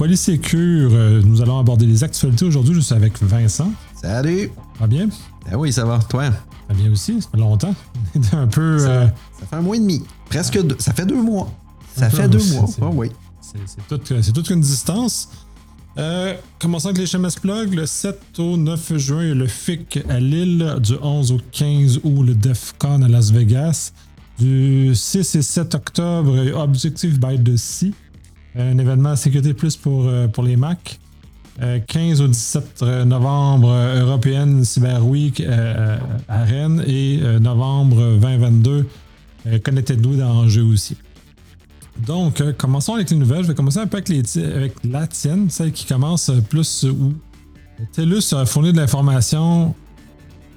Polysécure. Euh, nous allons aborder les actualités aujourd'hui. Je suis avec Vincent. Salut! Va bien? Ah oui, ça va. Toi? Ça va bien aussi. Ça fait longtemps. un peu. Ça, euh, ça fait un mois et demi. Presque deux. Ça fait deux mois. Ça fait deux mois. c'est- Ah oui. c'est toute, c'est toute une distance. Euh, commençons avec les HMS Plug. Le 7 au 9 juin, il y a le FIC à Lille. Du 11 au 15 août, le DEFCON à Las Vegas. Du 6 et 7 octobre, Objective by the Sea. Un événement sécurité plus pour, euh, pour les Mac. Euh, 15 au 17 novembre, euh, European Cyber Week euh, à Rennes. Et euh, novembre 2022, euh, Connected à Angers aussi. Donc, euh, commençons avec les nouvelles. Je vais commencer un peu avec, la tienne, celle qui commence euh, plus euh, où TELUS a fourni de l'information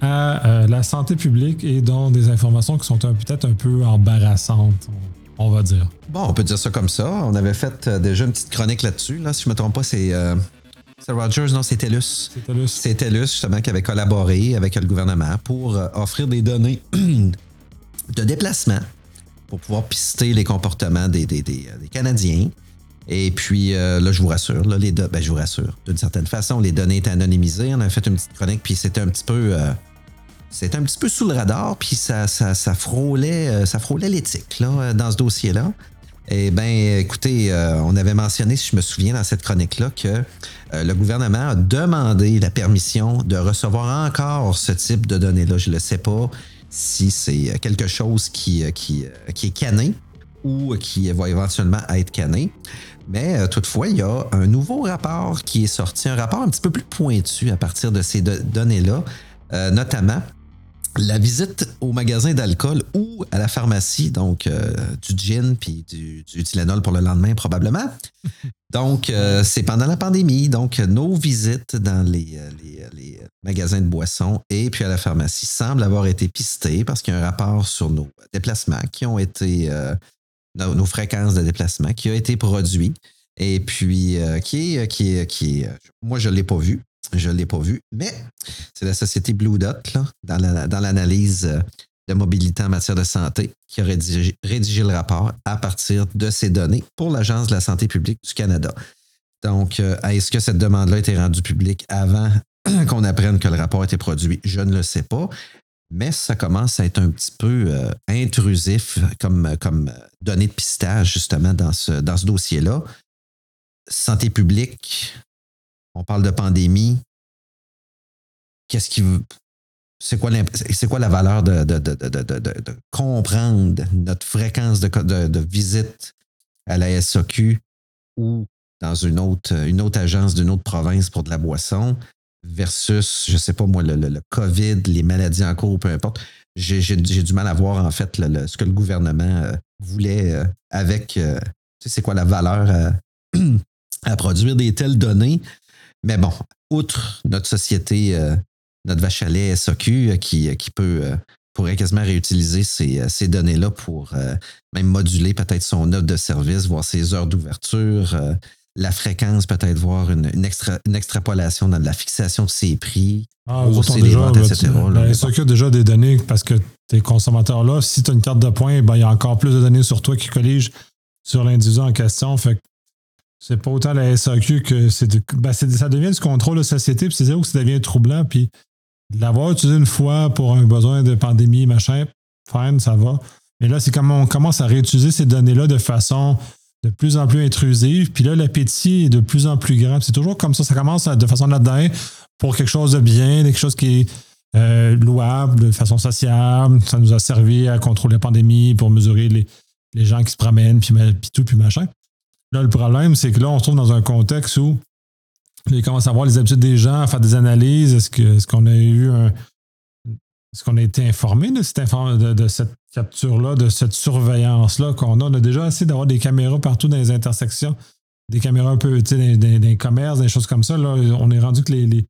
à euh, la santé publique et dont des informations qui sont peut-être un peu embarrassantes, on, va dire. Bon, on peut dire ça comme ça. On avait fait euh, déjà une petite chronique là-dessus. Là, si je me trompe pas, c'est. euh, c'est Rogers, non, c'est TELUS. C'est TELUS. C'est TELUS, justement, qui avait collaboré avec le gouvernement pour euh, offrir des données de déplacement pour pouvoir pister les comportements des, des- des- des Canadiens. Et puis, euh, là, je vous rassure, là, les ben, je vous rassure, d'une certaine façon, les données étaient anonymisées. On a fait une petite chronique, puis c'était un petit peu... euh, c'était un petit peu sous le radar, puis ça, ça, ça frôlait, euh, ça frôlait l'éthique là, euh, dans ce dossier-là. Eh bien, écoutez, euh, on avait mentionné, si je me souviens, dans cette chronique-là, que le gouvernement a demandé la permission de recevoir encore ce type de données-là. Je ne sais pas si c'est quelque chose qui, qui, qui est cané ou qui va éventuellement être cané. Mais toutefois, il y a un nouveau rapport qui est sorti, un rapport un petit peu plus pointu à partir de ces do- données-là, notamment la visite au magasin d'alcool ou à la pharmacie, donc euh, du gin puis du, du Tylenol pour le lendemain probablement. Donc, euh, c'est pendant la pandémie. Donc, nos visites dans les, euh, les, les magasins de boissons et puis à la pharmacie semblent avoir été pistées parce qu'il y a un rapport sur nos déplacements qui ont été, euh, nos, nos fréquences de déplacement qui a été produit et puis qui est, qui est, qui est, moi je ne l'ai pas vu. Je ne l'ai pas vu, mais c'est la société Blue Dot, là, dans la- dans l'analyse euh, de mobilité en matière de santé, qui a rédigé, le rapport à partir de ces données pour l'Agence de la santé publique du Canada. Donc, euh, est-ce que cette demande-là a été rendue publique avant qu'on apprenne que le rapport a été produit? Je ne le sais pas, mais ça commence à être un petit peu euh, intrusif comme, comme données de pistage, justement, dans ce dossier-là. Santé publique, on parle de pandémie. Qu'est-ce qui. C'est quoi, c'est quoi la valeur de, de- de- de- comprendre notre fréquence de, visite à la SOQ ou dans une autre, une autre agence d'une autre province pour de la boisson versus, je sais pas moi, le, le- le COVID, les maladies en cours, peu importe. J'ai j'ai- du mal à voir en fait le- ce que le gouvernement euh, voulait euh, avec. euh, tu sais, c'est quoi la valeur à produire des telles données. Mais bon, outre notre société, euh, notre vache à lait SOQ euh, qui, euh, qui peut, euh, pourrait quasiment réutiliser ces, ces données-là pour euh, même moduler peut-être son offre de service, voir ses heures d'ouverture, la fréquence, peut-être voir une, une, extra- une extrapolation dans la fixation de ses prix. Ah, Hausser les ventes, etc., là, mais SAQ a déjà des données parce que tes consommateurs-là, si tu as une carte de points, ben, il y a encore plus de données sur toi qui colligent sur l'individu en question. Fait que c'est pas autant la SAQ que c'est de- ben, ça devient du contrôle de société, puis c'est là où ça devient troublant. Puis de l'avoir utilisé une fois pour un besoin de pandémie, machin, fine, ça va. Mais là, c'est comme on commence à réutiliser ces données-là de façon de plus en plus intrusive. Puis là, l'appétit est de plus en plus grand. C'est toujours comme ça. Ça commence de façon là-dedans pour quelque chose de bien, quelque chose qui est euh, louable, de façon sociable. Ça nous a servi à contrôler la pandémie, pour mesurer les, les gens qui se promènent, puis, puis tout, puis machin. Là, le problème, c'est que là, on se trouve dans un contexte où il commence à voir les habitudes des gens, à faire des analyses. Est-ce qu'on a eu un. Est-ce qu'on a été informé de cette, cette capture-là, de cette surveillance-là qu'on a? On a déjà essayé d'avoir des caméras partout dans les intersections, des caméras un peu, tu sais, dans, les commerces, des choses comme ça. Là, on est rendu que les, les-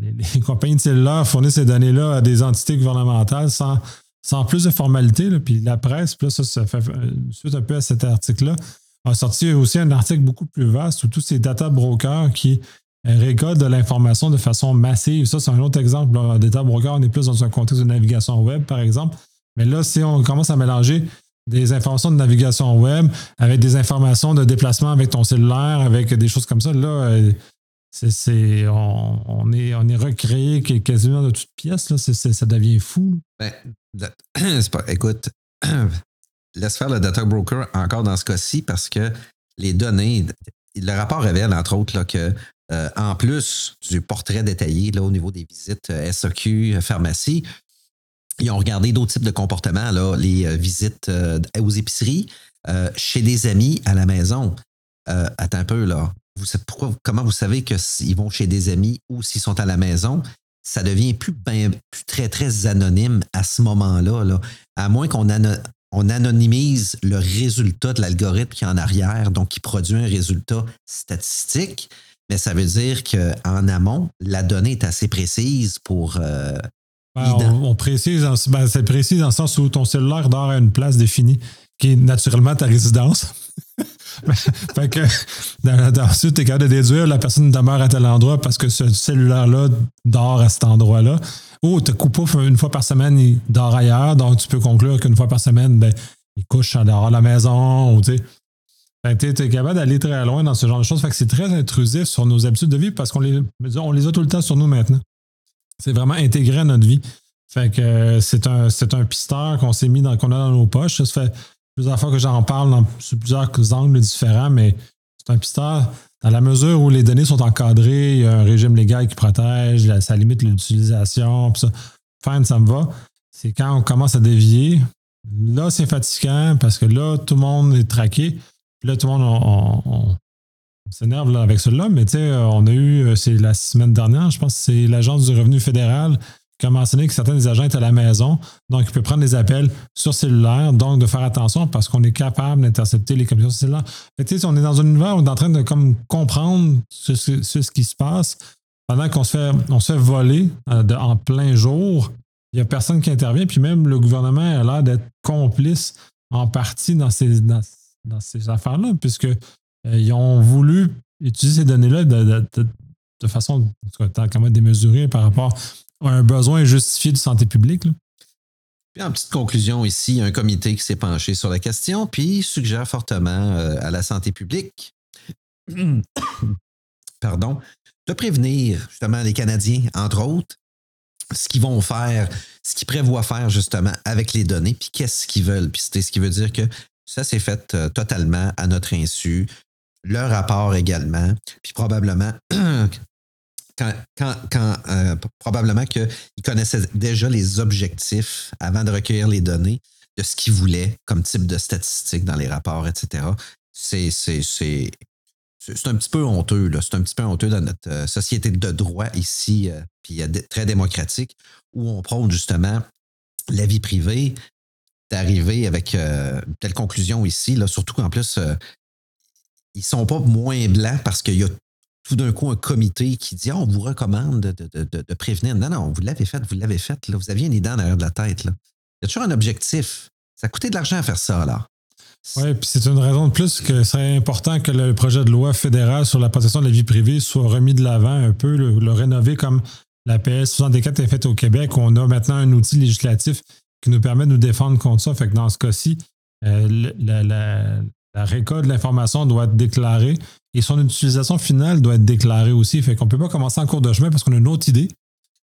les, compagnies de cellulaires fournissent ces données-là à des entités gouvernementales sans, sans plus de formalité. là. Puis la presse, là, ça, ça fait euh, suite un peu à cet article-là, a sorti aussi un article beaucoup plus vaste où tous ces data brokers qui euh, récoltent de l'information de façon massive. Ça, c'est un autre exemple. Là. Data broker, on est plus dans un contexte de navigation web, par exemple. Mais là, si on commence à mélanger des informations de navigation web, avec des informations de déplacement avec ton cellulaire, avec des choses comme ça. Là, euh, on, est, recréé quasiment de toutes pièces. Ça devient fou. Ben, écoute, laisse faire le data broker encore dans ce cas-ci parce que les données, le rapport révèle entre autres que euh, en plus du portrait détaillé là, au niveau des visites euh, SAQ, pharmacie, ils ont regardé d'autres types de comportements, là, les euh, visites aux épiceries, chez des amis à la maison. attends un peu, là. Comment vous savez qu'ils vont chez des amis ou s'ils sont à la maison? Ça devient plus, ben, très, très anonyme à ce moment-là. Là. À moins qu'on on anonymise le résultat de l'algorithme qui est en arrière, donc qui produit un résultat statistique. Mais ça veut dire qu'en amont, la donnée est assez précise pour. Euh, ben, on, précise, ben, c'est précis dans le sens où ton cellulaire dort à une place définie, qui est naturellement ta résidence. fait que ensuite, tu es capable de déduire la personne demeure à tel endroit parce que ce cellulaire-là dort à cet endroit-là. Ou tu coupes une fois par semaine, il dort ailleurs, donc tu peux conclure qu'une fois par semaine, ben, il couche dehors à la maison. Ou, tu es, capable d'aller très loin dans ce genre de choses. Fait que c'est très intrusif sur nos habitudes de vie parce qu'on les, on les a tout le temps sur nous maintenant. C'est vraiment intégré à notre vie. Fait que euh, c'est un, un pisteur qu'on s'est mis dans, qu'on a dans nos poches. Ça fait plusieurs fois que j'en parle dans, sous plusieurs angles différents, mais c'est un pisteur. Dans la mesure où les données sont encadrées, il y a un régime légal qui protège, ça limite l'utilisation, ça. Ça me va. C'est quand on commence à dévier, là, c'est fatigant parce que là, tout le monde est traqué. là, tout le monde, on, s'énerve avec cela, mais tu sais, on a eu, euh, c'est la semaine dernière, je pense c'est l'Agence du revenu fédéral a mentionné que certains des agents étaient à la maison, donc il peut prendre des appels sur cellulaire, donc de faire attention parce qu'on est capable d'intercepter les communications cellulaires. Fait on est dans un univers où on est en train de comme, comprendre ce, ce, qui se passe pendant qu'on se fait, on se fait voler euh, en plein jour. Il n'y a personne qui intervient, puis même le gouvernement a l'air d'être complice en partie dans ces, dans, ces affaires-là, puisqu'ils euh, ont voulu utiliser ces données-là de, de, façon démesurée par rapport un besoin justifié de santé publique. Puis en petite conclusion ici, un comité qui s'est penché sur la question, puis suggère fortement euh, à la santé publique, pardon, de prévenir justement les Canadiens, entre autres, ce qu'ils vont faire, ce qu'ils prévoient faire justement avec les données, puis qu'est-ce qu'ils veulent. Puis c'est ce qui veut dire que ça s'est fait euh, totalement à notre insu. Le rapport également, puis probablement quand, euh, probablement qu'ils connaissaient déjà les objectifs avant de recueillir les données de ce qu'ils voulaient comme type de statistiques dans les rapports, etc. C'est, c'est, c'est, c'est un petit peu honteux, là. C'est un petit peu honteux dans notre euh, société de droit ici, euh, puis très démocratique, où on prône justement la vie privée, d'arriver avec une telle conclusion ici, là, surtout qu'en plus, ils sont pas moins blancs parce qu'il y a tout d'un coup un comité qui dit ah, on vous recommande de, prévenir. Non, non, vous l'avez fait, vous l'avez fait. Là. Vous aviez une idée en arrière de la tête. Il y a toujours un objectif. Ça a coûté de l'argent à faire ça, là. Oui, puis c'est une raison de plus que c'est important que le projet de loi fédéral sur la protection de la vie privée soit remis de l'avant un peu, le, rénover comme la PS 64 est faite au Québec. On a maintenant un outil législatif qui nous permet de nous défendre contre ça. Fait que dans ce cas-ci, euh, la, la récolte de l'information doit être déclarée et son utilisation finale doit être déclarée aussi. Fait qu'on ne peut pas commencer en cours de chemin parce qu'on a une autre idée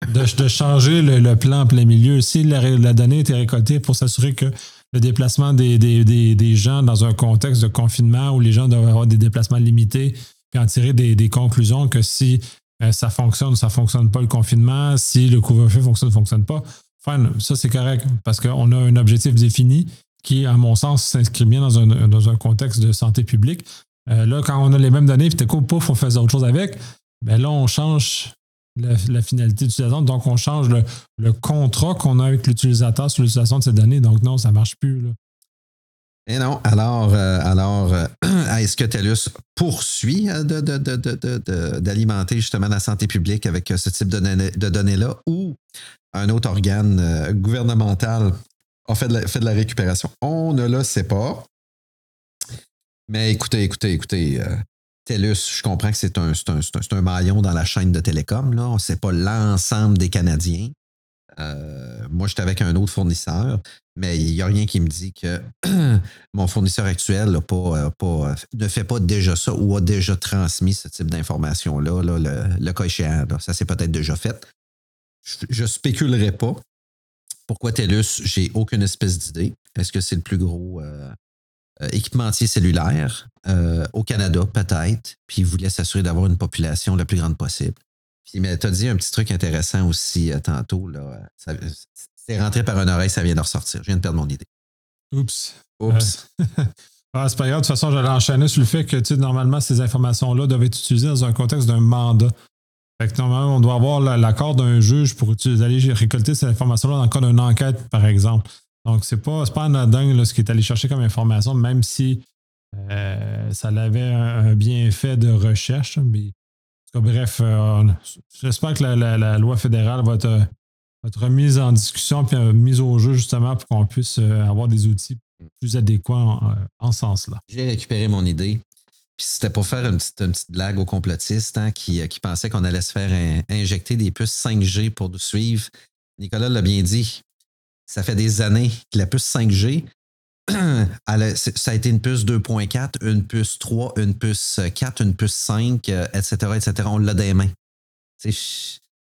de, changer le, plan en plein milieu. Si la, donnée était récoltée pour s'assurer que le déplacement des, gens dans un contexte de confinement où les gens doivent avoir des déplacements limités, puis en tirer des, conclusions que si euh, ça fonctionne ou ça ne fonctionne pas le confinement, si le couvre-feu fonctionne ou ne fonctionne pas, enfin, ça c'est correct parce qu'on a un objectif défini qui, à mon sens, s'inscrit bien dans un, contexte de santé publique. Euh, là, quand on a les mêmes données, puis t'es cool, pouf, on fait autre chose avec, ben là, on change la, finalité d'utilisation. Donc, on change le, contrat qu'on a avec l'utilisateur sur l'utilisation de ces données. Donc, non, ça ne marche plus. Là. Et non, alors, euh, alors euh, est-ce que TELUS poursuit d'alimenter justement la santé publique avec ce type de données-là ou un autre organe gouvernemental a fait de, la, récupération. On ne le sait pas. Mais écoutez, écoutez, écoutez, euh, TELUS, je comprends que c'est un, un, maillon dans la chaîne de télécom. Là. Ce n'est pas l'ensemble des Canadiens. Euh, moi, j'étais avec un autre fournisseur, mais il n'y a rien qui me dit que mon fournisseur actuel ne fait pas déjà ça ou a déjà transmis ce type d'information-là. le, le, cas échéant, ça s'est peut-être déjà fait. Je ne spéculerai pas. Pourquoi TELUS, j'ai aucune espèce d'idée. Est-ce que c'est le plus gros équipementier cellulaire? Au Canada, peut-être, puis il voulait s'assurer d'avoir une population la plus grande possible. Puis, mais tu as dit un petit truc intéressant aussi euh, tantôt. Là. c'est rentré par une oreille, ça vient de ressortir. Je viens de perdre mon idée. Oups. Oups. Euh, ah, c'est pas grave. De toute façon, j'allais enchaîner sur le fait que tu normalement, ces informations-là doivent être utilisées dans un contexte d'un mandat. On doit avoir l'accord d'un juge pour aller récolter ces informations-là dans le cas d'une enquête, par exemple. Donc, c'est pas, pas anodin là, ce qui est allé chercher comme information, même si euh, ça avait un, bienfait de recherche. Mais bref, euh, j'espère que la, loi fédérale va être, remise en discussion puis euh, mise au jeu justement pour qu'on puisse euh, avoir des outils plus adéquats en, ce sens-là. J'ai récupéré mon idée. Puis c'était pour faire une petite, blague aux complotistes hein, qui, qui pensaient qu'on allait se faire injecter des puces 5G pour nous suivre. Nicolas l'a bien dit. Ça fait des années que la puce 5G, ça a été une puce 2.4, une puce 3, une puce 4, une puce 5, etc., etc. On l'a des mains. Ne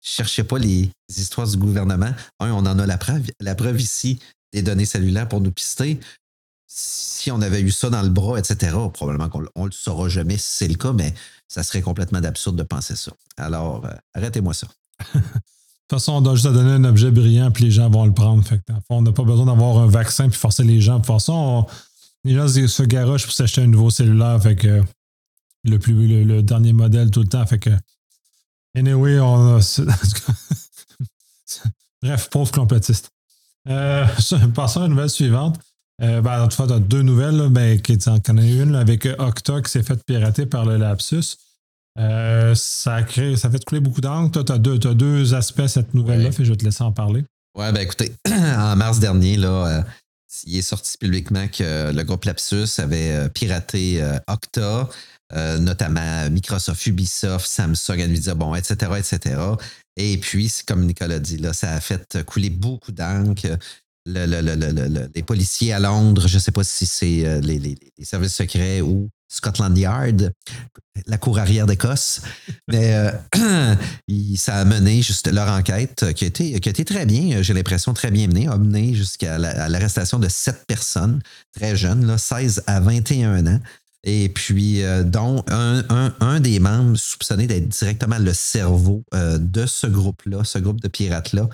cherchez pas les, histoires du gouvernement. Un, on en a la preuve, la preuve ici des données cellulaires pour nous pister. Si on avait eu ça dans le bras, etc., probablement qu'on ne le saura jamais si c'est le cas, mais ça serait complètement absurde de penser ça. Alors, euh, arrêtez-moi ça. De toute façon, on doit juste donner un objet brillant, puis les gens vont le prendre. Fait on n'a pas besoin d'avoir un vaccin, puis forcer les gens. De toute façon, les gens se garochent pour s'acheter un nouveau cellulaire. Fait le, dernier modèle tout le temps. Fait que, anyway, on a, Bref, pauvre complotiste. Euh, passons à la nouvelle suivante. Euh, ben, en tout cas, tu as deux nouvelles, mais qui en connais une avec Octa qui s'est fait pirater par le lapsus. Euh, ça, crée, ça fait couler beaucoup d'encre. Toi, tu as, deux aspects à cette nouvelle-là, je vais te laisser en parler. Ouais, ben écoutez, en mars dernier, là, euh, il est sorti publiquement que le groupe Lapsus avait euh, piraté Octa, notamment Microsoft, Ubisoft, Samsung, Nvidia, bon, etc., etc. Et puis, comme Nicolas dit, là, ça a fait couler beaucoup d'encre. Les policiers à Londres, je ne sais pas si c'est les, services secrets ou Scotland Yard, la cour arrière d'Écosse. Mais euh, ça a mené juste leur enquête qui a été, qui très bien, j'ai l'impression très bien menée, a mené jusqu'à l'arrestation de sept personnes très jeunes, là, 16 à 21 ans. Et puis, euh, dont un, des membres soupçonné d'être directement le cerveau euh, de ce groupe-là, ce groupe de pirates-là,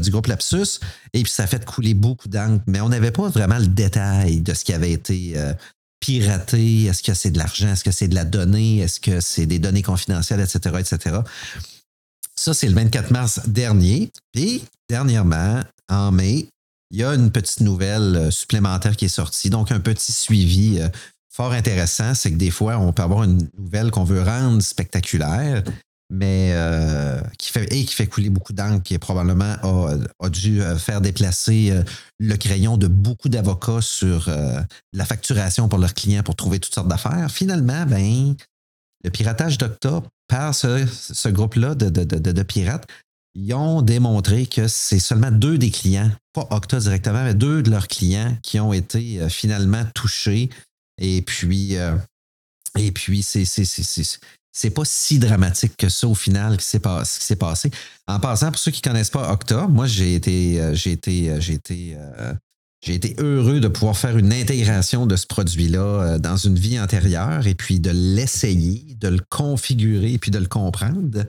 du groupe Lapsus. Et puis, ça fait couler beaucoup d'encre, mais on n'avait pas vraiment le détail de ce qui avait été pirater? Est-ce que c'est de l'argent? Est-ce que c'est de la donnée? Est-ce que c'est des données confidentielles, etc., etc.? Ça, c'est le 24 mars dernier. Puis, dernièrement, en mai, il y a une petite nouvelle euh, supplémentaire qui est sortie. Donc, un petit suivi euh, fort intéressant. C'est que des fois, on peut avoir une nouvelle qu'on veut rendre spectaculaire, mais euh, qui fait et qui fait couler beaucoup d'encre, qui probablement a, dû euh, faire déplacer euh, le crayon de beaucoup d'avocats sur la facturation pour leurs clients pour trouver toutes sortes d'affaires. Finalement, ben, le piratage d'Octa par ce, groupe-là de, de, pirates, ils ont démontré que c'est seulement deux des clients, pas Octa directement, mais deux de leurs clients qui ont été finalement touchés. Et puis, et puis c'est c'est pas si dramatique que ça au final qui s'est passé. En passant, pour ceux qui ne connaissent pas Octa, moi j'ai été, euh, j'ai été, euh, j'ai été, euh, été heureux de pouvoir faire une intégration de ce produit-là dans une vie antérieure et puis de l'essayer, de le configurer et puis de le comprendre.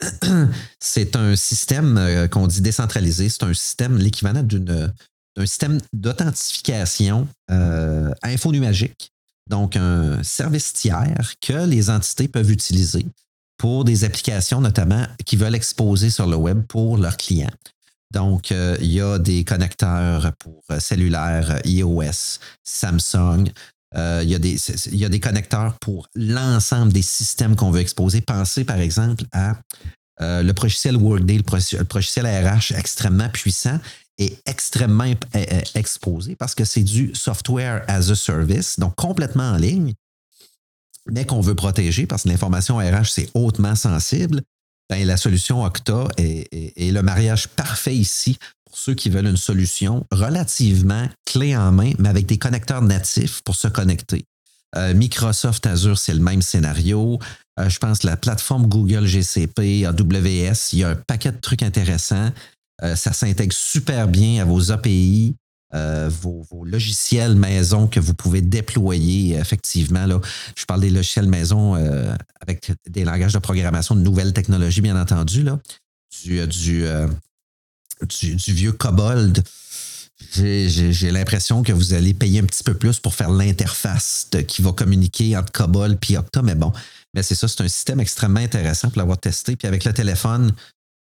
C'est un système qu'on dit décentralisé. C'est un système, l'équivalent d'un système d'authentification infonuagique donc un service tiers que les entités peuvent utiliser pour des applications notamment qui veulent exposer sur le web pour leurs clients. Donc, euh, il y a des connecteurs pour euh, cellulaire, iOS, Samsung. Euh, il, y a des, connecteurs pour l'ensemble des systèmes qu'on veut exposer. Pensez par exemple à le logiciel Workday, le logiciel RH extrêmement puissant est extrêmement euh, euh, exposé parce que c'est du software as a service, donc complètement en ligne, mais qu'on veut protéger parce que l'information RH, c'est hautement sensible. Ben, la solution Octa est, le mariage parfait ici pour ceux qui veulent une solution relativement clé en main, mais avec des connecteurs natifs pour se connecter. Euh, Microsoft Azure, c'est le même scénario. Je pense la plateforme Google GCP, AWS, il y a un paquet de trucs intéressants. Euh, ça s'intègre super bien à vos API, vos, logiciels maison que vous pouvez déployer effectivement. Je parle des logiciels maison avec des langages de programmation de nouvelles technologies, bien entendu. Là. Du, vieux Kobold, j'ai l'impression que vous allez payer un petit peu plus pour faire l'interface qui va communiquer entre Cobol et Octa, mais bon, mais c'est ça, c'est un système extrêmement intéressant pour l'avoir testé. Puis avec le téléphone,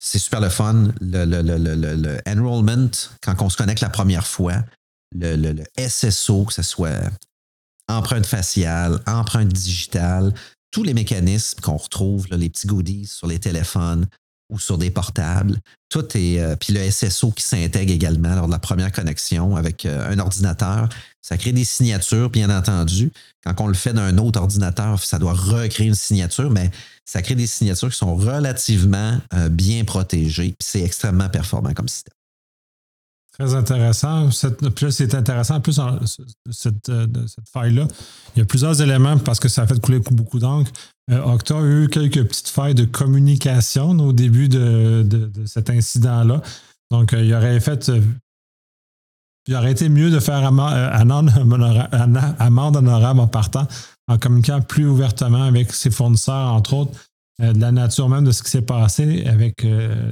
c'est super le fun. Le, enrollment, quand on se connecte la première fois, le, SSO, que ce soit empreinte faciale, empreinte digitale, tous les mécanismes qu'on retrouve, les petits goodies sur les téléphones, ou sur des portables. Tout est. Euh, puis le SSO qui s'intègre également lors de la première connexion avec euh, un ordinateur. Ça crée des signatures, bien entendu. Quand on le fait d'un autre ordinateur, ça doit recréer une signature, mais ça crée des signatures qui sont relativement euh, bien protégées. Puis c'est extrêmement performant comme système. Très intéressant. puis c'est intéressant, en plus, cette, cette faille-là, il y a plusieurs éléments parce que ça a fait couler beaucoup d'encre. Euh, Octa a eu quelques petites failles de communication au début de, cet incident-là. Donc, euh, il aurait fait. Euh, il aurait été mieux de faire amende honorable en partant, en communiquant plus ouvertement avec ses fournisseurs, entre autres, de la nature même de ce qui s'est passé avec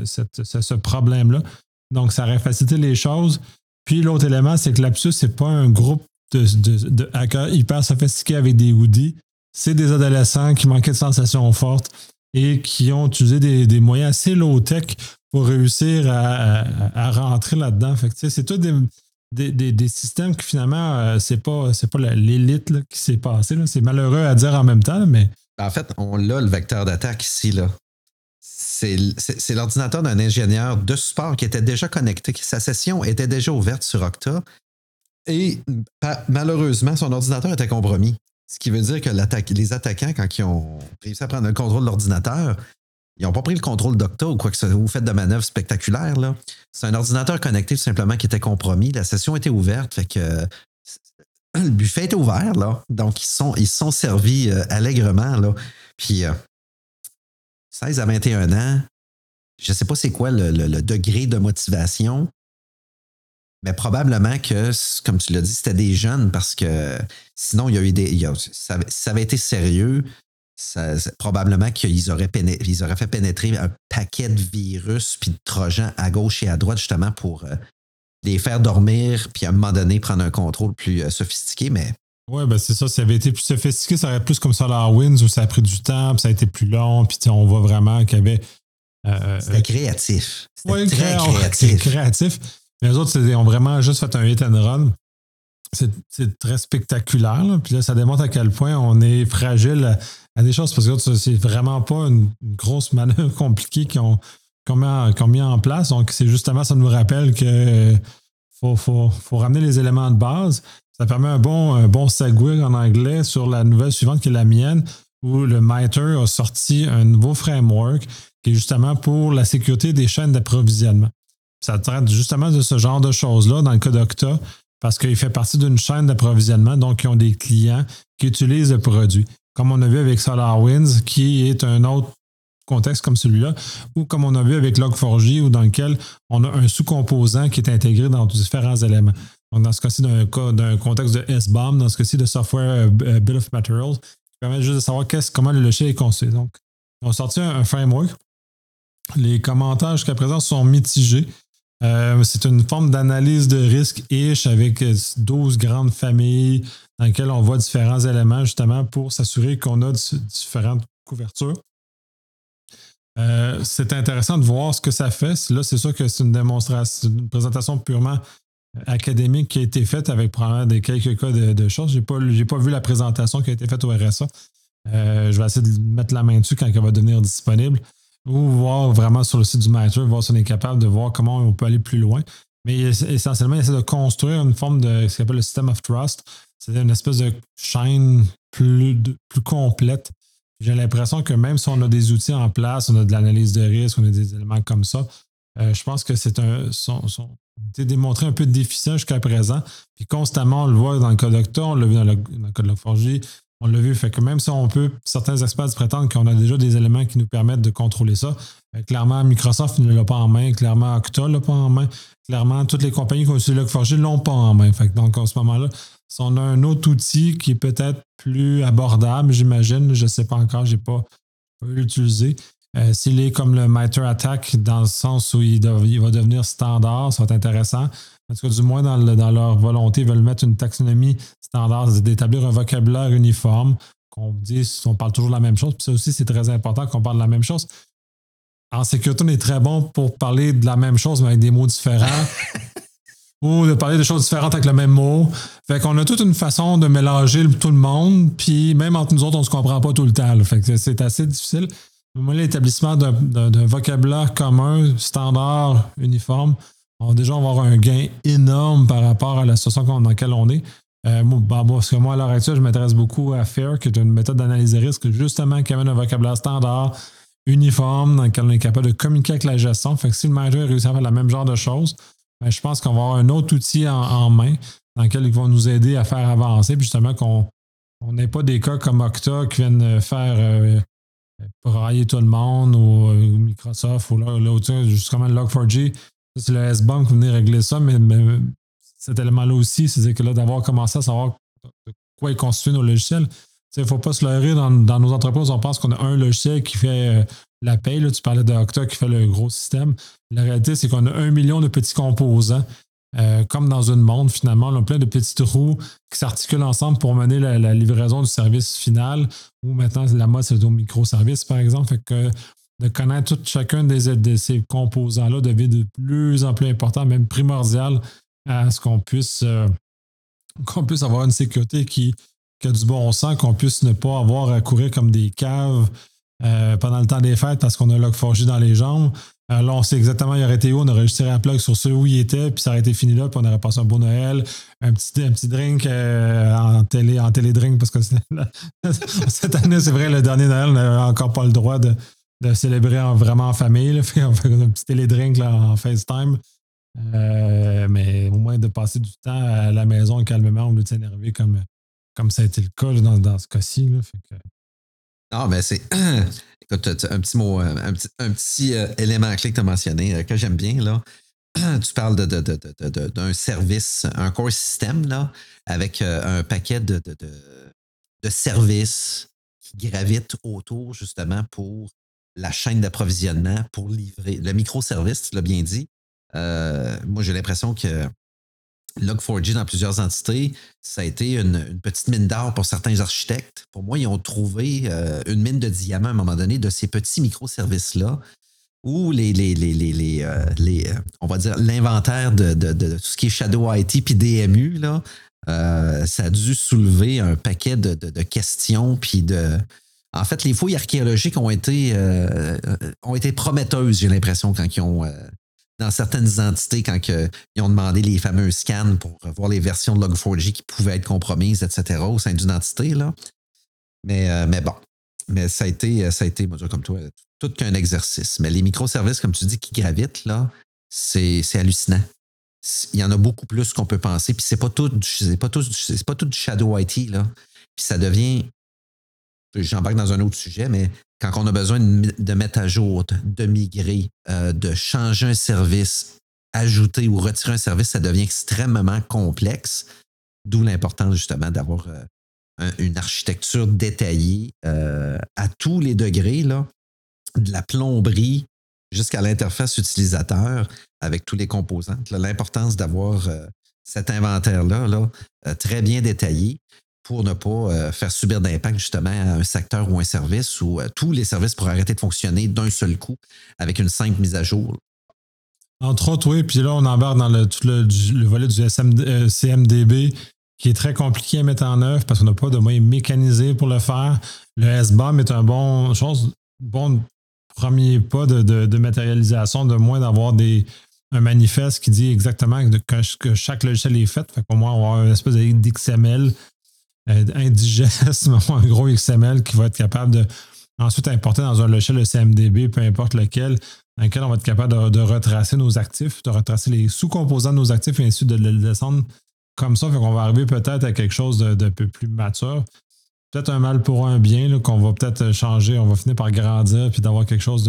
ce, problème-là. Donc, ça aurait facilité les choses. Puis l'autre élément, c'est que Lapsus, ce n'est pas un groupe de, de, hackers hyper sophistiqués avec des hoodies c'est des adolescents qui manquaient de sensations fortes et qui ont utilisé des, moyens assez low-tech pour réussir à, rentrer là-dedans. c'est tout des, systèmes qui finalement, euh, c'est pas, pas l'élite qui s'est passé. C'est malheureux à dire en même temps, mais. En fait, on a le vecteur d'attaque ici. Là. C'est, l'ordinateur d'un ingénieur de support qui était déjà connecté. Sa session était déjà ouverte sur Octa. Et malheureusement, son ordinateur était compromis. Ce qui veut dire que les attaquants, quand ils ont réussi à prendre le contrôle de l'ordinateur, ils n'ont pas pris le contrôle d'Octa ou quoi que ce soit. Vous faites de manœuvres spectaculaires. C'est un ordinateur connecté tout simplement qui était compromis. La session était ouverte. Fait que le buffet était ouvert. Là. Donc, ils sont, ils sont servis euh, allègrement. Là. Puis, 16 euh, à 21 ans, je ne sais pas c'est quoi le, degré de motivation, mais probablement que, comme tu l'as dit, c'était des jeunes parce que sinon, il y a eu des. ça, avait été sérieux, probablement qu'ils auraient, auraient fait pénétrer un paquet de virus puis de trojans à gauche et à droite, justement, pour euh, les faire dormir, puis à un moment donné, prendre un contrôle plus euh, sophistiqué, mais. Oui, ben c'est ça. Si ça avait été plus sophistiqué, ça aurait plus comme SolarWinds où ça a pris du temps, puis ça a été plus long, puis on voit vraiment qu'il y avait. Euh, c'était créatif. C'était très créatif. créatif. Les autres, ils ont vraiment juste fait un hit and run. C'est très spectaculaire. Puis là, ça démontre à quel point on est fragile à, des choses parce que c'est vraiment pas une, grosse manœuvre compliquée qu'ils ont, mis, en place. Donc, c'est justement, ça nous rappelle qu'il faut, faut, ramener les éléments de base. Ça permet un bon, un bon segue en anglais sur la nouvelle suivante qui est la mienne, où le MITRE a sorti un nouveau framework qui est justement pour la sécurité des chaînes d'approvisionnement. Ça traite justement de ce genre de choses-là dans le cas d'Octa, parce qu'il fait partie d'une chaîne d'approvisionnement, donc ils ont des clients qui utilisent le produit. Comme on a vu avec SolarWinds, qui est un autre contexte comme celui-là, ou comme on a vu avec Log4j, ou dans lequel on a un sous-composant qui est intégré dans différents éléments. Donc, dans ce cas-ci, d'un contexte de SBOM, dans ce cas-ci, de Software euh, Bill of Materials, qui permet juste de savoir comment le logiciel est construit. Donc, ont sorti un framework. Les commentaires jusqu'à présent sont mitigés. Euh, c'est une forme d'analyse de risque ish avec 12 grandes familles dans lesquelles on voit différents éléments justement pour s'assurer qu'on a différentes couvertures. Euh, c'est intéressant de voir ce que ça fait. Là, c'est sûr que c'est une démonstration, une présentation purement académique qui a été faite avec probablement des quelques cas de, choses. Je n'ai pas, pas, vu la présentation qui a été faite au RSA. Euh, je vais essayer de mettre la main dessus quand elle va devenir disponible ou voir vraiment sur le site du Matter, voir si on est capable de voir comment on peut aller plus loin. Mais essentiellement, il essaie de construire une forme de ce qu'on appelle le system of trust. C'est une espèce de chaîne plus, plus complète. J'ai l'impression que même si on a des outils en place, on a de l'analyse de risque, on a des éléments comme ça, je pense que c'est un. Son, démontré un peu déficient jusqu'à présent. Puis constamment, on le voit dans le cas on l'a vu dans le, dans le de Log4j, on l'a vu, fait que même si on peut, certains experts prétendent qu'on a déjà des éléments qui nous permettent de contrôler ça, euh, clairement, Microsoft ne l'a pas en main, clairement, Okta ne l'a pas en main, clairement, toutes les compagnies qui ont utilisé Log4j ne l'ont pas en main. Fait donc, en ce moment-là, si on a un autre outil qui est peut-être plus abordable, j'imagine, je ne sais pas encore, je n'ai pas, l'utiliser. Euh, s'il est comme le Mitre Attack, dans le sens où il, va devenir standard, ça va être intéressant. En tout cas, du moins, dans, dans leur volonté, ils veulent mettre une taxonomie standard, d'établir un vocabulaire uniforme, qu'on dise, on parle toujours de la même chose. Puis ça aussi, c'est très important qu'on parle de la même chose. En sécurité, on est très bon pour parler de la même chose, mais avec des mots différents. ou de parler de choses différentes avec le même mot. Fait qu'on a toute une façon de mélanger tout le monde, puis même entre nous autres, on ne se comprend pas tout le temps. Fait que c'est assez difficile. Moi, l'établissement d'un vocabulaire commun, standard, uniforme, déjà, on va avoir un gain énorme par rapport à la situation dans laquelle on est. Euh, moi, bah, parce que moi, à l'heure actuelle, je m'intéresse beaucoup à FAIR, qui est une méthode d'analyse des risques, justement, qui amène un vocabulaire standard, uniforme, dans lequel on est capable de communiquer avec la gestion. Fait que si le manager réussit à faire le même genre de choses, ben, je pense qu'on va avoir un autre outil en, main dans lequel ils vont nous aider à faire avancer, puis justement qu'on n'ait pas des cas comme Okta qui viennent faire euh, brailler tout le monde ou, euh, Microsoft ou l'autre, justement Log4j c'est le S-Bank qui venait régler ça, mais, cet élément-là aussi, c'est-à-dire que là, d'avoir commencé à savoir de quoi est constitué nos logiciels. Il ne faut pas se leurrer dans, nos entreprises. On pense qu'on a un logiciel qui fait euh, la paye. Là, tu parlais de qui fait le gros système. La réalité, c'est qu'on a un million de petits composants. Euh, comme dans une montre, finalement, on a plein de petites roues qui s'articulent ensemble pour mener la, livraison du service final, ou maintenant la mode, c'est au microservice, par exemple. De connaître chacun des, de ces composants-là devient de plus en plus important, même primordial, à ce qu'on puisse, euh, puisse avoir une sécurité qui, a du bon sens, qu'on puisse ne pas avoir à courir comme des caves euh, pendant le temps des fêtes parce qu'on a log forgé dans les jambes. Là, on sait exactement, il aurait été où, on aurait juste tiré un plug sur ce où il était, puis ça aurait été fini là, puis on aurait passé un beau Noël, un petit, un petit drink euh, en télé, en télé-drink, parce que cette année, c'est vrai, le dernier Noël, on n'avait encore pas le droit de, de célébrer vraiment en famille. On fait un petit télédrink là, en FaceTime. Euh, mais au moins de passer du temps à la maison calmement au lieu de s'énerver comme, comme ça a été le cas dans, dans, ce cas-ci. Non, mais c'est. Écoute, un petit mot, un petit, un petit euh, élément clé que tu as mentionné euh, que j'aime bien. Là. Tu parles d'un de, de, de, service, un core système là, avec un paquet de, de services qui gravitent autour justement pour la chaîne d'approvisionnement pour livrer. Le microservice, tu l'as bien dit. Euh, moi, j'ai l'impression que Log4j dans plusieurs entités, ça a été une, petite mine d'or pour certains architectes. Pour moi, ils ont trouvé euh, une mine de diamants à un moment donné de ces petits microservices-là où les, les, les, les, euh, on va dire l'inventaire de, tout ce qui est Shadow IT puis DMU, là, ça a dû soulever un paquet de, de questions puis de, en fait, les fouilles archéologiques ont été, euh, ont été prometteuses, j'ai l'impression, quand ils ont, euh, dans certaines entités, quand ils ont demandé les fameux scans pour voir les versions de Log4j qui pouvaient être compromises, etc., au sein d'une entité. Là. Mais, euh, mais bon, mais ça a été, ça a été, moi, comme toi, tout qu'un exercice. Mais les microservices, comme tu dis, qui gravitent, là, c'est hallucinant. Il y en a beaucoup plus qu'on peut penser. Puis c'est pas tout, c'est pas tout, c'est pas tout du shadow IT, là. Puis ça devient j'embarque dans un autre sujet, mais quand on a besoin de mettre à jour, de migrer, euh, de changer un service, ajouter ou retirer un service, ça devient extrêmement complexe. D'où l'importance justement d'avoir euh, une architecture détaillée euh, à tous les degrés, là, de la plomberie jusqu'à l'interface utilisateur avec tous les composants. L'importance d'avoir cet inventaire-là là, très bien détaillé pour ne pas euh, faire subir d'impact justement à un secteur ou un service ou euh, tous les services pourraient arrêter de fonctionner d'un seul coup avec une simple mise à jour. Entre autres, oui. Puis là, on embarque dans le, tout le, volet du euh, CMDB qui est très compliqué à mettre en œuvre parce qu'on n'a pas de moyens mécanisés pour le faire. Le SBAM est un bon, bon premier pas de, matérialisation, de moins d'avoir des, un manifeste qui dit exactement que, chaque logiciel est fait. Fait pour moi, on va avoir une espèce d'XML indigeste, un gros XML qui va être capable de ensuite importer dans un logiciel de CMDB, peu importe lequel, dans lequel on va être capable de, retracer nos actifs, de retracer les sous-composants de nos actifs et ainsi de le descendre comme ça. Fait qu'on va arriver peut-être à quelque chose d'un peu plus mature. Peut-être un mal pour un bien, qu'on va peut-être changer, on va finir par grandir puis d'avoir quelque chose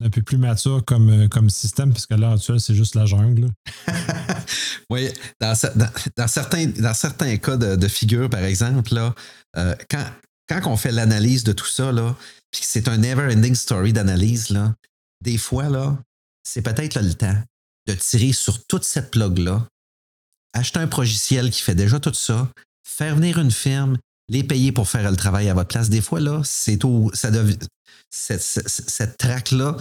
d'un peu plus mature comme, euh, comme système, puisque là, actuellement, c'est juste la jungle. oui, dans, certains, dans certains cas de, figure, par exemple, là, euh, quand, quand on fait l'analyse de tout ça, puis c'est un never-ending story d'analyse, des fois, c'est peut-être le temps de tirer sur toute cette plug-là, acheter un progiciel qui fait déjà tout ça, faire venir une firme, les payer pour faire le travail à votre place. Des fois, là, c'est tout, ça cette, cette, traque-là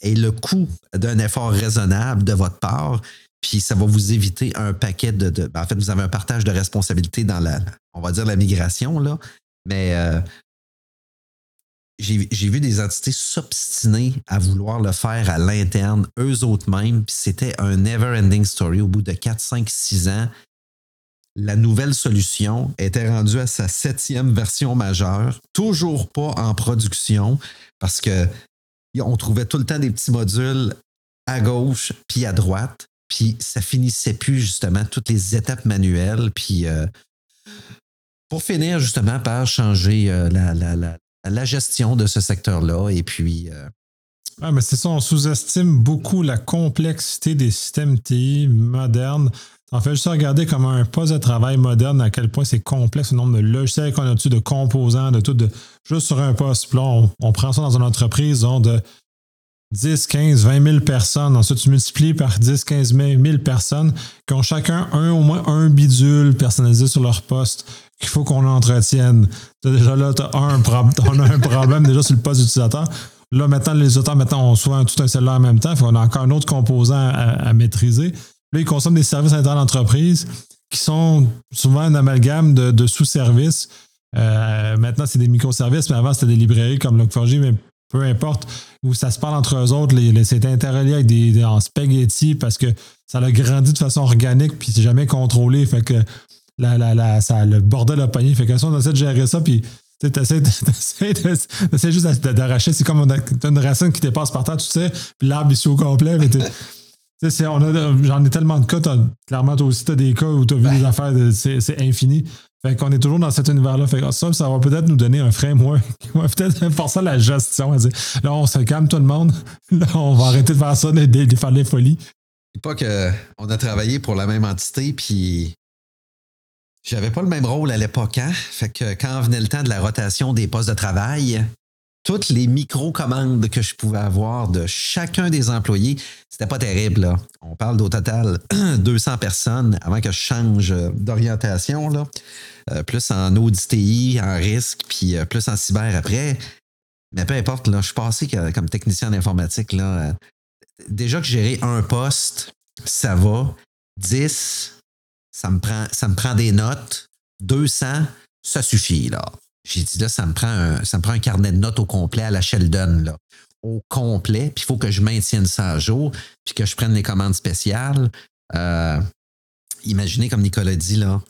est le coût d'un effort raisonnable de votre part, puis ça va vous éviter un paquet de, ben, en fait, vous avez un partage de responsabilités dans la, on va dire, la migration, là, mais euh, j'ai vu des entités s'obstiner à vouloir le faire à l'interne, eux autres mêmes, puis c'était un never-ending story. Au bout de 4, 5, 6 ans. La nouvelle solution était rendue à sa septième version majeure, toujours pas en production, parce que on trouvait tout le temps des petits modules à gauche puis à droite, puis ça finissait plus justement toutes les étapes manuelles, puis euh, pour finir justement par changer euh, la, la, la gestion de ce secteur-là. Et puis. Euh, mais c'est ça, on sous-estime beaucoup la complexité des systèmes TI modernes. En fait juste regarder comme un poste de travail moderne, à quel point c'est complexe, le nombre de logiciels qu'on a dessus, de composants, de tout, de, juste sur un poste. Puis là, on, prend ça dans une entreprise de 10, 15, 20 000 personnes. Ensuite, tu multiplies par 10, 15 000 personnes qui ont chacun un, au moins un bidule personnalisé sur leur poste qu'il faut qu'on entretienne. Déjà là, tu as un, on a un problème déjà sur le poste d'utilisateur. Là, maintenant, les utilisateurs, maintenant, on soit tout un cellulaire en même temps. On a encore un autre composant à, maîtriser. Là, ils consomment des services internes d'entreprise qui sont souvent un amalgame de, sous-services. Euh, maintenant, c'est des microservices, mais avant, c'était des librairies comme Log4j, mais peu importe, où ça se parle entre eux autres, c'est interrelié avec des, en spaghetti parce que ça a grandi de façon organique puis c'est jamais contrôlé. Fait que la, la, la, ça, le bordel a pogné. Fait que si on essaie de gérer ça, puis tu essaies, juste d'arracher. C'est comme une racine qui dépasse par terre, tu sais, puis l'arbre est au complet. J'en ai tellement de cas. clairement, toi aussi, tu as des cas où tu as vu des affaires, c'est infini. Fait qu'on est toujours dans cet univers-là. Fait que ça, ça va peut-être nous donner un framework qui va peut-être forcer la gestion. Là, on se calme tout le monde. Là, on va arrêter de faire ça, de, de, de faire des folies. Pas qu'on a travaillé pour la même entité, puis j'avais pas le même rôle à l'époque, hein? Fait que quand venait le temps de la rotation des postes de travail, toutes les micro-commandes que je pouvais avoir de chacun des employés, c'était pas terrible. On parle d'au total 200 personnes avant que je change d'orientation, là. Euh, plus en audit en risque, puis euh, plus en cyber après. Mais peu importe, je suis passé comme technicien en informatique. Euh, déjà que gérer un poste, ça va. 10, ça me prend, prend des notes. 200, ça suffit, là. J'ai dit, là, ça me, prend un, ça me prend un carnet de notes au complet à la Sheldon, là. Au complet, puis il faut que je maintienne ça à jour, puis que je prenne les commandes spéciales. Euh, imaginez, comme Nicolas dit, là,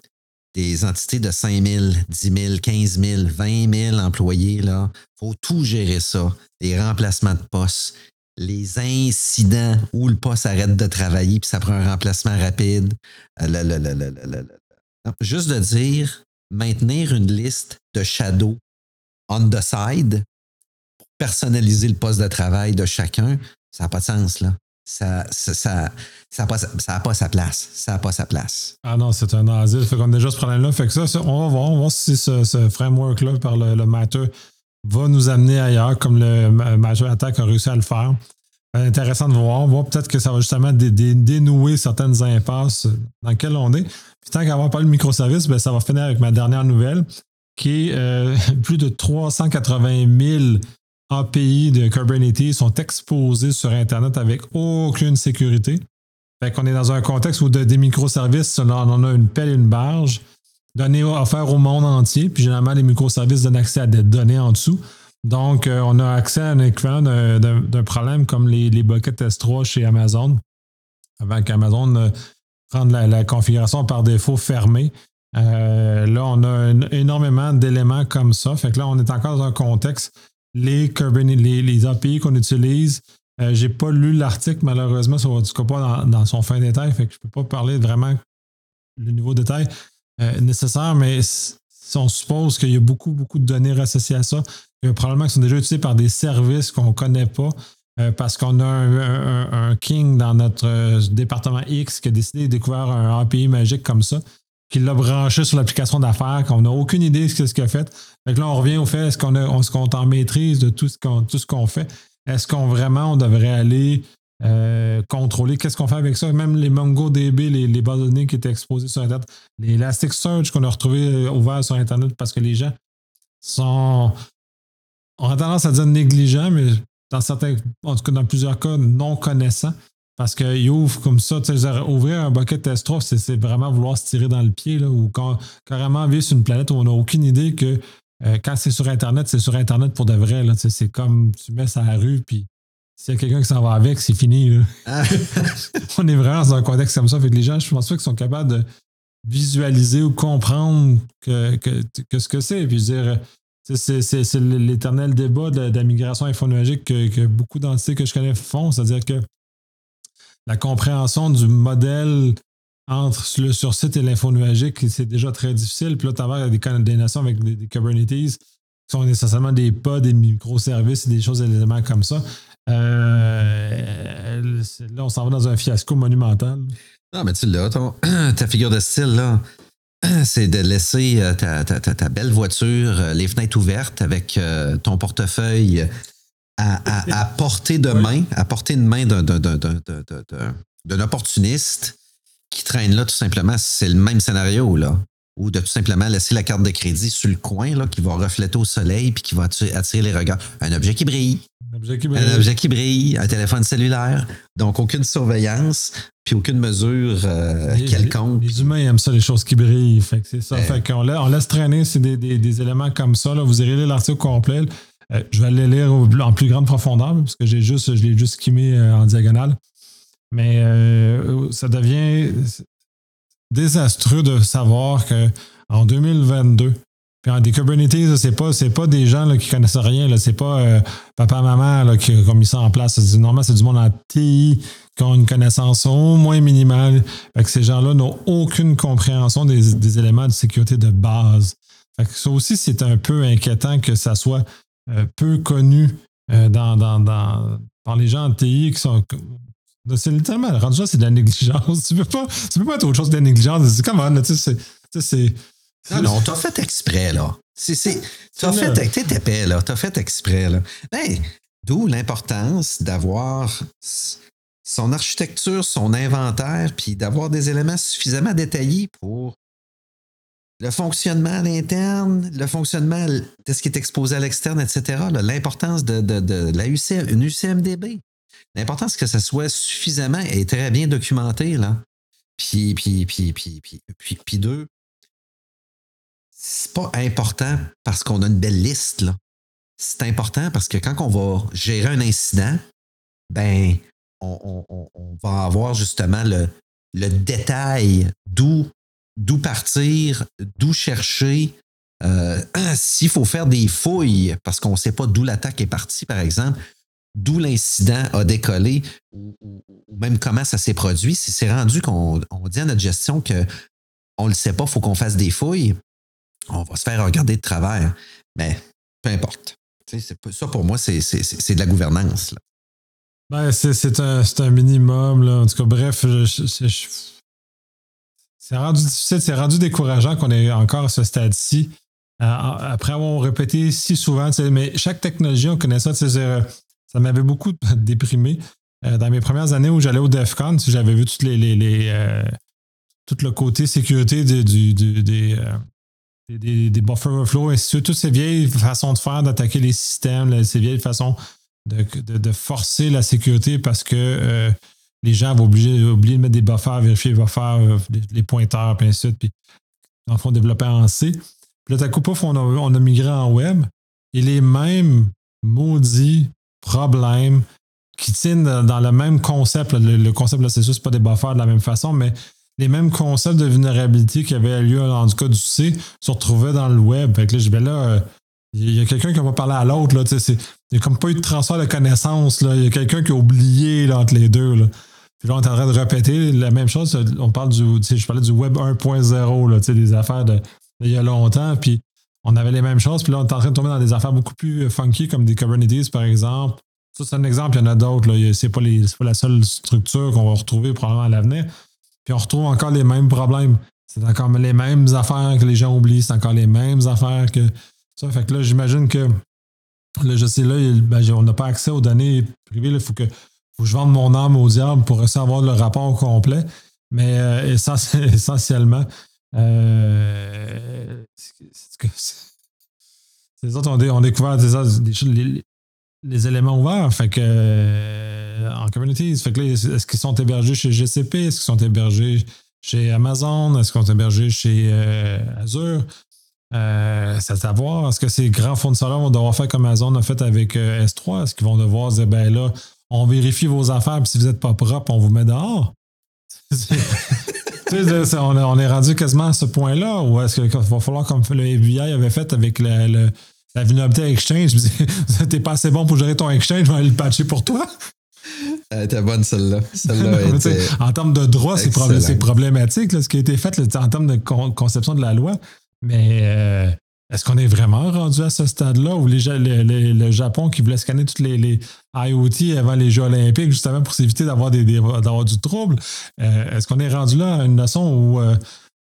des entités de 5 000, 10 000, 15 000, 20 000 employés, là. faut tout gérer ça. Les remplacements de postes, les incidents où le poste arrête de travailler puis ça prend un remplacement rapide. Juste de dire, maintenir une liste de shadows on the side pour personnaliser le poste de travail de chacun, ça n'a pas de sens, là. Ça n'a ça, ça, pas, pas sa place. Ça pas sa place. Ah non, c'est un asile. Fait qu'on déjà ce problème-là. Fait que ça, on va voir, on va voir si ce, framework-là par le, le matter va nous amener ailleurs, comme le Major Attack a réussi à le faire. Euh, intéressant de voir. voir peut-être que ça va justement dénouer certaines impasses dans lesquelles on est. Puis tant qu'avoir pas le microservice, ben, ça va finir avec ma dernière nouvelle, qui est euh, plus de 380 000 API de Kubernetes sont exposés sur Internet avec aucune sécurité. Fait qu'on est dans un contexte où des microservices, on en a une pelle et une barge données offertes au monde entier. Puis généralement, les microservices donnent accès à des données en dessous. Donc, euh, on a accès à un équivalent d'un problème comme les, les buckets S3 chez Amazon, avant qu'Amazon euh, prenne la, configuration par défaut fermée. Euh, là, on a énormément d'éléments comme ça. Fait que là, on est encore dans un contexte les, les, API qu'on utilise. J'ai pas lu l'article, malheureusement, sur du pas dans, son fin détail, fait que je peux pas parler vraiment le niveau détail nécessaire, mais si on suppose qu'il y a beaucoup, beaucoup de données associées à ça, probablement qui sont déjà utilisées par des services qu'on ne connaît pas, euh, parce qu'on a un, king dans notre département X qui a décidé de découvrir un API magique comme ça, qui l'a branché sur l'application d'affaires, qu'on n'a aucune idée de ce qu'il a fait. Fait là, on revient au fait, est-ce qu'on est en maîtrise de tout ce qu'on fait? Est-ce qu'on vraiment on devrait aller euh, contrôler qu'est-ce qu'on fait avec ça? Même les MongoDB, les, bases de données qui étaient exposées sur Internet, les Elasticsearch qu'on a retrouvés euh, ouverts sur Internet parce que les gens sont. On a tendance à dire négligents, mais dans certains, en tout cas dans plusieurs cas, non connaissants. Parce qu'ils ouvrent comme ça, ouvrir un bucket test c'est vraiment vouloir se tirer dans le pied, là, ou carrément vivre sur une planète où on n'a aucune idée que euh, quand c'est sur Internet, c'est sur Internet pour de vrai. C'est comme tu mets ça à la rue, puis s'il y a quelqu'un qui s'en va avec, c'est fini. Ah. On est vraiment dans un contexte comme ça. Fait que les gens, je pense pas qu'ils sont capables de visualiser ou comprendre que, ce que c'est. Puis dire, c'est l'éternel débat de, la migration infonologique que, que beaucoup d'entités que je connais font. C'est-à-dire que la compréhension du modèle entre le sur-site et l'info nuagique, c'est déjà très difficile. Puis là, tu as des coordinations avec des, Kubernetes qui sont nécessairement des pods, des microservices et des choses, des éléments comme ça. Euh, là, on s'en va dans un fiasco monumental. Non, mais tu l'as, ta figure de style, là. C'est de laisser euh, ta, belle voiture, euh, les fenêtres ouvertes avec ton portefeuille à, portée de main, à portée de main d'un opportuniste qui traîne là, tout simplement, c'est le même scénario, là. Ou de tout simplement laisser la carte de crédit sur le coin, là, qui va refléter au soleil puis qui va attirer, les regards. Un objet qui brille. Un objet qui brille. Un objet qui brille, un téléphone cellulaire. Donc, aucune surveillance, puis aucune mesure euh, quelconque. Les, humains aiment ça, les choses qui brillent. Fait que c'est ça. Fait qu'on on laisse traîner c'est des, éléments comme ça. Là. Vous irez lire l'article complet. Euh, je vais aller lire en plus grande profondeur, parce que j'ai juste, je l'ai juste skimmé euh, en diagonale. Mais euh, ça devient désastreux de savoir qu'en 2022, puis en des Kubernetes, c'est pas, pas des gens là, qui connaissent rien. C'est pas euh, papa, maman là, qui ont mis ça en place. Normalement, c'est du monde en TI qui ont une connaissance au moins minimale. Fait que ces gens-là n'ont aucune compréhension des, éléments de sécurité de base. Fait que ça aussi, c'est un peu inquiétant que ça soit euh, peu connu dans, dans, dans, par les gens en TI qui sont c'est littéralement, rendu ça, c'est de la négligence. Tu peux pas, peux pas être autre chose que de la négligence. C'est comment, tu sais, c'est. Non, non, t'as fait exprès, là. T'as fait, t'es épais, là. T'as fait exprès, là. Ben, d'où l'importance d'avoir son architecture, son inventaire, puis d'avoir des éléments suffisamment détaillés pour le fonctionnement à l'interne, le fonctionnement de ce qui est exposé à l'externe, etc. L'importance de, de, de, la UCM, une UCMDB. L'important, c'est que ça soit suffisamment et très bien documenté, là. Puis, puis, puis, puis, puis, puis, puis deux, c'est pas important parce qu'on a une belle liste, là. C'est important parce que quand on va gérer un incident, ben, on, va avoir justement le, détail d'où d'où partir, d'où chercher. Euh, s'il faut faire des fouilles parce qu'on ne sait pas d'où l'attaque est partie, par exemple, d'où l'incident a décollé ou, même comment ça s'est produit. Si c'est rendu qu'on dit à notre gestion qu'on ne le sait pas, il faut qu'on fasse des fouilles, on va se faire regarder de travers. Mais peu importe. Ça, pour moi, c'est de la gouvernance. Ben, c'est un, minimum. Là. En tout cas, bref, c'est rendu difficile, c'est rendu décourageant qu'on ait encore à ce stade-ci. Euh, après avoir répété si souvent, mais chaque technologie, on connaît ça, ça m'avait beaucoup déprimé. Euh, dans mes premières années où j'allais au DEFCON, j'avais vu toutes les, euh, tout le côté sécurité des, des, buffer overflow, et toutes ces vieilles façons de faire, d'attaquer les systèmes, ces vieilles façons de, de, forcer la sécurité parce que les gens vont oublier, de mettre des buffers, vérifier les buffers, les, pointeurs, puis ainsi de puis en fond développer en C. Puis là, t'as coup, on a, on a migré en web, et les mêmes maudits problèmes qui tiennent dans le même concept. Le, concept, là, c'est juste pas des buffers de la même façon, mais les mêmes concepts de vulnérabilité qui avaient lieu dans le cas du C se retrouvaient dans le web. Fait que là, là, euh, Il y a quelqu'un qui va parler à l'autre. Là, il n'y a comme pas eu de transfert de connaissances. Là. Il y a quelqu'un qui a oublié là, entre les deux. Là. Puis là, on est en train de répéter la même chose. On parle du. Je parlais du Web 1.0, des affaires de, il y a longtemps. Puis on avait les mêmes choses. Puis là, on est en train de tomber dans des affaires beaucoup plus funky, comme des Kubernetes, par exemple. Ça, c'est un exemple. Il y en a d'autres. C'est pas, pas la seule structure qu'on va retrouver probablement à l'avenir. Puis on retrouve encore les mêmes problèmes. C'est encore les mêmes affaires que les gens oublient. C'est encore les mêmes affaires que ça. Fait que là, j'imagine que là, je sais, là, on n'a pas accès aux données privées. Il faut que, faut que je vende mon âme au diable pour d'avoir le rapport complet. Mais euh, essentiellement, euh, c'est autres, on, a découvert des, les, éléments ouverts. Fait que euh, en community, fait que est-ce qu'ils sont hébergés chez GCP? Est-ce qu'ils sont hébergés chez Amazon? Est-ce qu'ils sont hébergés chez euh, Azure? c'est à voir. Est-ce que ces grands fournisseurs vont devoir faire comme Amazon a fait avec S3? Est-ce qu'ils vont devoir dire ben là, on vérifie vos affaires, puis si vous n'êtes pas propre, on vous met dehors? on, est rendu quasiment à ce point-là, ou est-ce qu'il va falloir, comme le FBI avait fait avec le, la vulnérabilité Exchange, t'es pas assez bon pour gérer ton Exchange, je vais aller le patcher pour toi? Elle était bonne celle-là. en termes de droit, c'est problématique ce qui a été fait en termes de conception de la loi. Mais euh, est-ce qu'on est vraiment rendu à ce stade-là où les, le Japon qui voulait scanner toutes les, IoT avant les Jeux olympiques justement pour s'éviter d'avoir des, d'avoir du trouble? Euh, est-ce qu'on est rendu là à une notion où euh,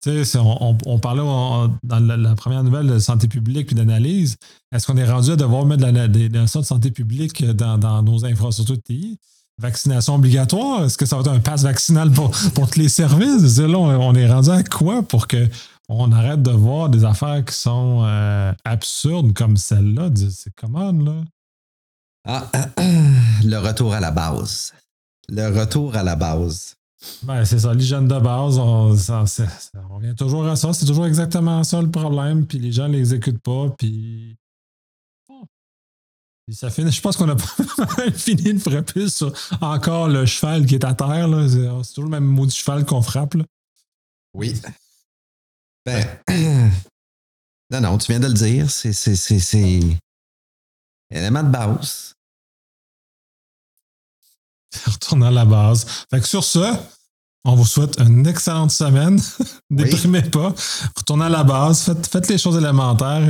on, on, parlait dans la, première nouvelle de santé publique et d'analyse. Est-ce qu'on est rendu à devoir mettre des notions de santé publique dans, nos infrastructures de TI? Vaccination obligatoire? Est-ce que ça va être un pass vaccinal pour, tous les services? On est rendu à quoi pour que on arrête de voir des affaires qui sont euh, absurdes comme celle-là? C'est comment, là? Ah, le retour à la base. Le retour à la base. Ben, c'est ça, l'hygiène de base, on, vient toujours à ça. C'est toujours exactement ça le problème. Puis les gens ne l'exécutent pas. Puis. ça finit. Je pense qu'on a fini de frapper sur encore le cheval qui est à terre. C'est toujours le même mot du cheval qu'on frappe. Oui. Ben, non, non, tu viens de le dire. C'est, élément de base. Retourne à la base. Fait que sur ce, on vous souhaite une excellente semaine. Déprimez pas. Retournez à la base. Faites, faites, les choses élémentaires.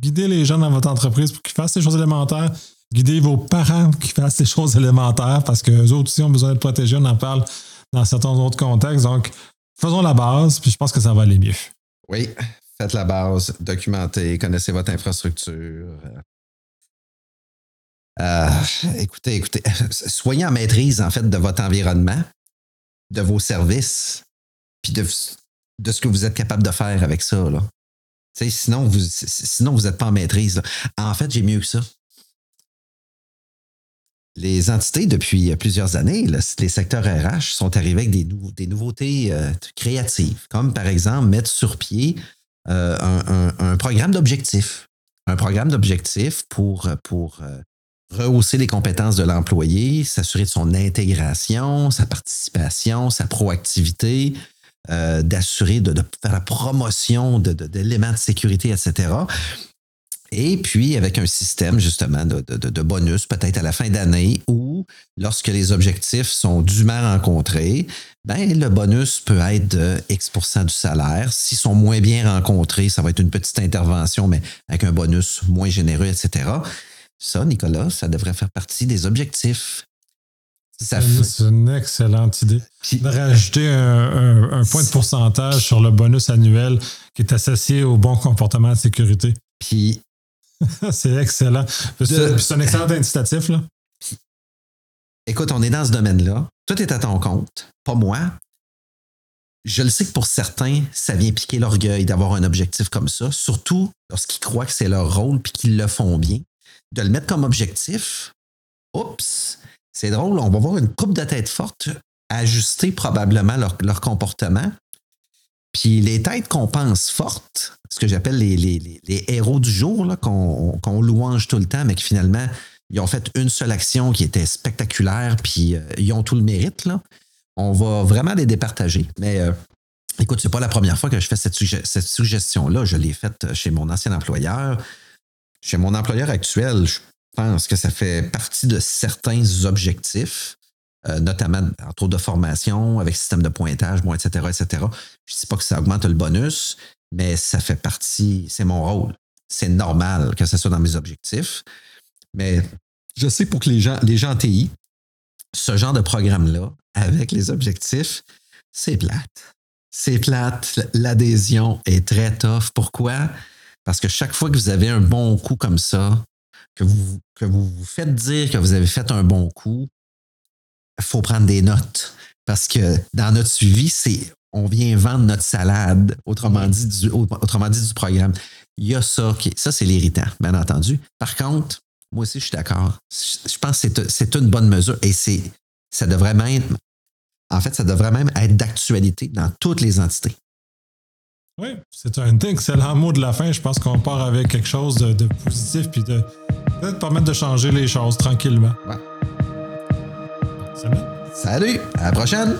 Guidez les gens dans votre entreprise pour qu'ils fassent les choses élémentaires. Guidez vos parents pour qu'ils fassent les choses élémentaires parce qu'eux autres aussi ont besoin de protéger. On en parle dans certains autres contextes. Donc, faisons la base, puis je pense que ça va aller mieux. Oui, faites la base, documentez, connaissez votre infrastructure. Euh, écoutez, écoutez, soyez en maîtrise en fait de votre environnement, de vos services, puis de, ce que vous êtes capable de faire avec ça. Là. sinon, vous sinon, vous n'êtes pas en maîtrise. En fait, j'ai mieux que ça. Les entités, depuis plusieurs années, les secteurs RH sont arrivés avec des, nouveautés euh, créatives, comme par exemple mettre sur pied euh, un, programme d'objectifs. Un programme d'objectifs pour, euh, rehausser les compétences de l'employé, s'assurer de son intégration, sa participation, sa proactivité, d'assurer de, de, faire la promotion d'éléments de, de sécurité, etc. Et puis avec un système justement de, bonus peut-être à la fin d'année où lorsque les objectifs sont dûment rencontrés, ben, le bonus peut être de X du salaire. S'ils sont moins bien rencontrés, ça va être une petite intervention, mais avec un bonus moins généreux, etc. Ça, Nicolas, ça devrait faire partie des objectifs. C'est une excellente idée. de rajouter un, point de pourcentage sur le bonus annuel qui est associé au bon comportement de sécurité. Puis c'est excellent. C'est un excellent incitatif. Là. Écoute, on est dans ce domaine-là. Tout est à ton compte, pas moi. Je le sais que pour certains, ça vient piquer l'orgueil d'avoir un objectif comme ça, surtout lorsqu'ils croient que c'est leur rôle puis qu'ils le font bien. De le mettre comme objectif, oups, c'est drôle, on va voir une coupe de tête forte ajuster probablement leur, leur comportement puis les têtes qu'on pense fortes, ce que j'appelle les, héros du jour, qu'on louange tout le temps, mais qui finalement, ils ont fait une seule action qui était spectaculaire, puis euh, ils ont tout le mérite. Là. On va vraiment les départager. Mais euh, écoute, c'est pas la première fois que je fais cette, suggestion-là. Je l'ai faite chez mon ancien employeur. Chez mon employeur actuel, je pense que ça fait partie de certains objectifs, euh, notamment entre autres de formation, avec système de pointage, bon, etc., etc. Je ne dis pas que ça augmente le bonus, mais ça fait partie, c'est mon rôle. C'est normal que ça soit dans mes objectifs. Mais je sais pour que les gens, les gens en TI, ce genre de programme-là, avec les objectifs, c'est plate. C'est plate. L'adhésion est très tough. Pourquoi? Parce que chaque fois que vous avez un bon coup comme ça, que vous, que vous vous faites dire que vous avez fait un bon coup, il faut prendre des notes. Parce que dans notre suivi, c'est on vient vendre notre salade, autrement dit, du, autrement dit, du programme. Il y a ça, qui, ça c'est l'irritant, bien entendu. Par contre, moi aussi, je suis d'accord. Je pense que c'est une bonne mesure et c'est ça devrait même, en fait, ça devrait même être d'actualité dans toutes les entités. Oui, c'est un excellent mot de la fin. Je pense qu'on part avec quelque chose de, positif puis de peut-être permettre de changer les choses tranquillement. Salut, à la prochaine!